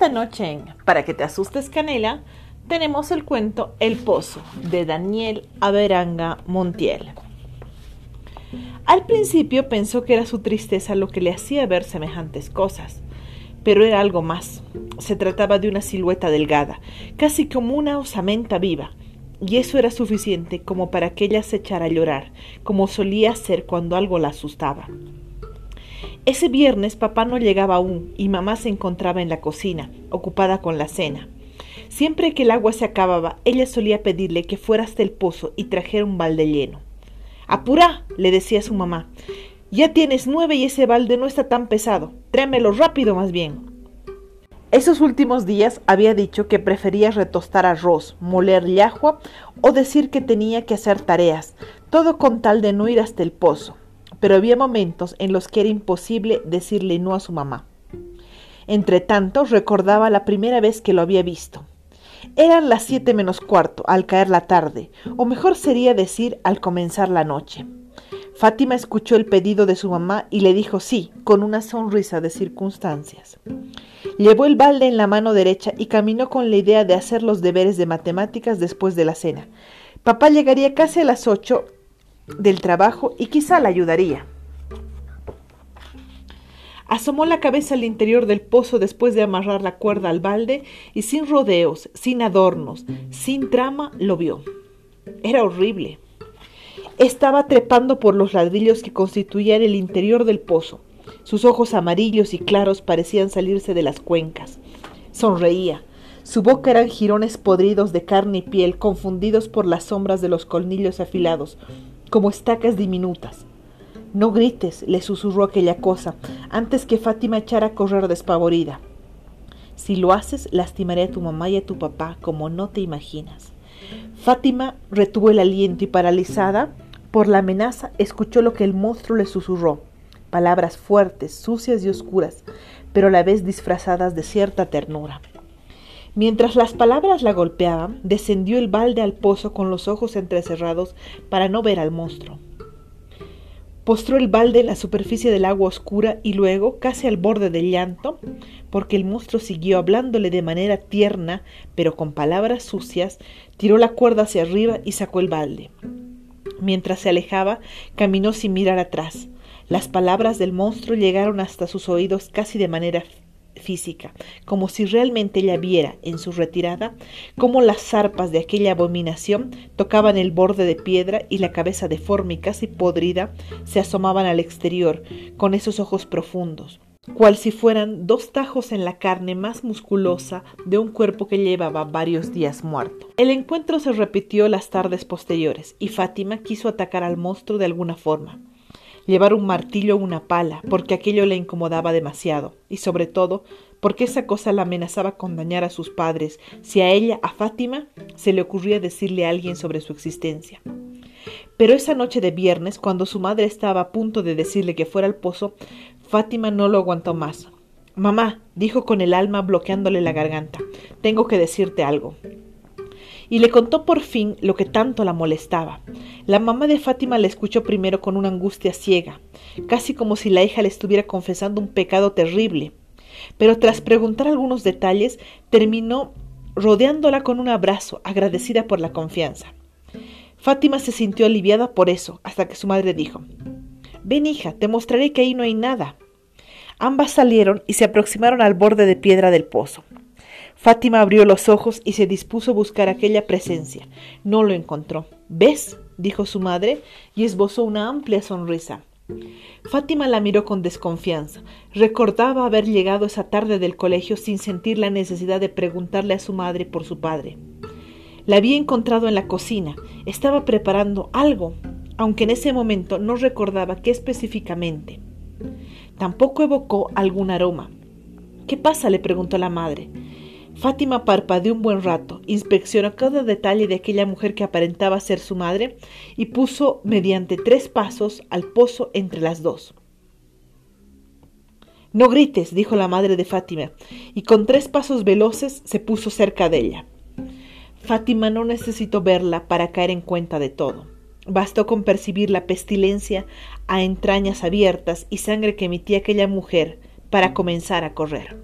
Esta noche en Para que te asustes Canela tenemos el cuento El Pozo de Daniel Averanga Montiel. Al principio pensó que era su tristeza lo que le hacía ver semejantes cosas, pero era algo más. Se trataba de una silueta delgada, casi como una osamenta viva, y eso era suficiente como para que ella se echara a llorar, como solía hacer cuando algo la asustaba. Ese viernes papá no llegaba aún y mamá se encontraba en la cocina, ocupada con la cena. Siempre que el agua se acababa, ella solía pedirle que fuera hasta el pozo y trajera un balde lleno. Apurá, le decía su mamá. Ya tienes nueve y ese balde no está tan pesado. Tráemelo rápido más bien. Esos últimos días había dicho que prefería retostar arroz, moler llajua o decir que tenía que hacer tareas, todo con tal de no ir hasta el pozo pero había momentos en los que era imposible decirle no a su mamá. Entre tanto, recordaba la primera vez que lo había visto. Eran las siete menos cuarto, al caer la tarde, o mejor sería decir al comenzar la noche. Fátima escuchó el pedido de su mamá y le dijo sí, con una sonrisa de circunstancias. Llevó el balde en la mano derecha y caminó con la idea de hacer los deberes de matemáticas después de la cena. Papá llegaría casi a las ocho del trabajo y quizá la ayudaría. Asomó la cabeza al interior del pozo después de amarrar la cuerda al balde y sin rodeos, sin adornos, sin trama, lo vio. Era horrible. Estaba trepando por los ladrillos que constituían el interior del pozo. Sus ojos amarillos y claros parecían salirse de las cuencas. Sonreía. Su boca eran jirones podridos de carne y piel, confundidos por las sombras de los colmillos afilados, como estacas diminutas. No grites, le susurró aquella cosa, antes que Fátima echara a correr despavorida. Si lo haces, lastimaré a tu mamá y a tu papá como no te imaginas. Fátima retuvo el aliento y paralizada por la amenaza escuchó lo que el monstruo le susurró, palabras fuertes, sucias y oscuras, pero a la vez disfrazadas de cierta ternura. Mientras las palabras la golpeaban, descendió el balde al pozo con los ojos entrecerrados para no ver al monstruo. Postró el balde en la superficie del agua oscura y luego, casi al borde del llanto, porque el monstruo siguió hablándole de manera tierna, pero con palabras sucias, tiró la cuerda hacia arriba y sacó el balde. Mientras se alejaba, caminó sin mirar atrás. Las palabras del monstruo llegaron hasta sus oídos casi de manera física, como si realmente ella viera en su retirada cómo las zarpas de aquella abominación tocaban el borde de piedra y la cabeza deforme y casi podrida se asomaban al exterior con esos ojos profundos, cual si fueran dos tajos en la carne más musculosa de un cuerpo que llevaba varios días muerto. El encuentro se repitió las tardes posteriores y Fátima quiso atacar al monstruo de alguna forma llevar un martillo o una pala, porque aquello le incomodaba demasiado, y sobre todo porque esa cosa la amenazaba con dañar a sus padres si a ella, a Fátima, se le ocurría decirle a alguien sobre su existencia. Pero esa noche de viernes, cuando su madre estaba a punto de decirle que fuera al pozo, Fátima no lo aguantó más. Mamá, dijo con el alma bloqueándole la garganta, tengo que decirte algo y le contó por fin lo que tanto la molestaba. La mamá de Fátima le escuchó primero con una angustia ciega, casi como si la hija le estuviera confesando un pecado terrible, pero tras preguntar algunos detalles terminó rodeándola con un abrazo, agradecida por la confianza. Fátima se sintió aliviada por eso, hasta que su madre dijo Ven hija, te mostraré que ahí no hay nada. Ambas salieron y se aproximaron al borde de piedra del pozo. Fátima abrió los ojos y se dispuso a buscar aquella presencia. No lo encontró. ¿Ves? dijo su madre y esbozó una amplia sonrisa. Fátima la miró con desconfianza. Recordaba haber llegado esa tarde del colegio sin sentir la necesidad de preguntarle a su madre por su padre. La había encontrado en la cocina. Estaba preparando algo, aunque en ese momento no recordaba qué específicamente. Tampoco evocó algún aroma. ¿Qué pasa? le preguntó la madre. Fátima parpadeó un buen rato, inspeccionó cada detalle de aquella mujer que aparentaba ser su madre y puso mediante tres pasos al pozo entre las dos. No grites, dijo la madre de Fátima, y con tres pasos veloces se puso cerca de ella. Fátima no necesitó verla para caer en cuenta de todo. Bastó con percibir la pestilencia a entrañas abiertas y sangre que emitía aquella mujer para comenzar a correr.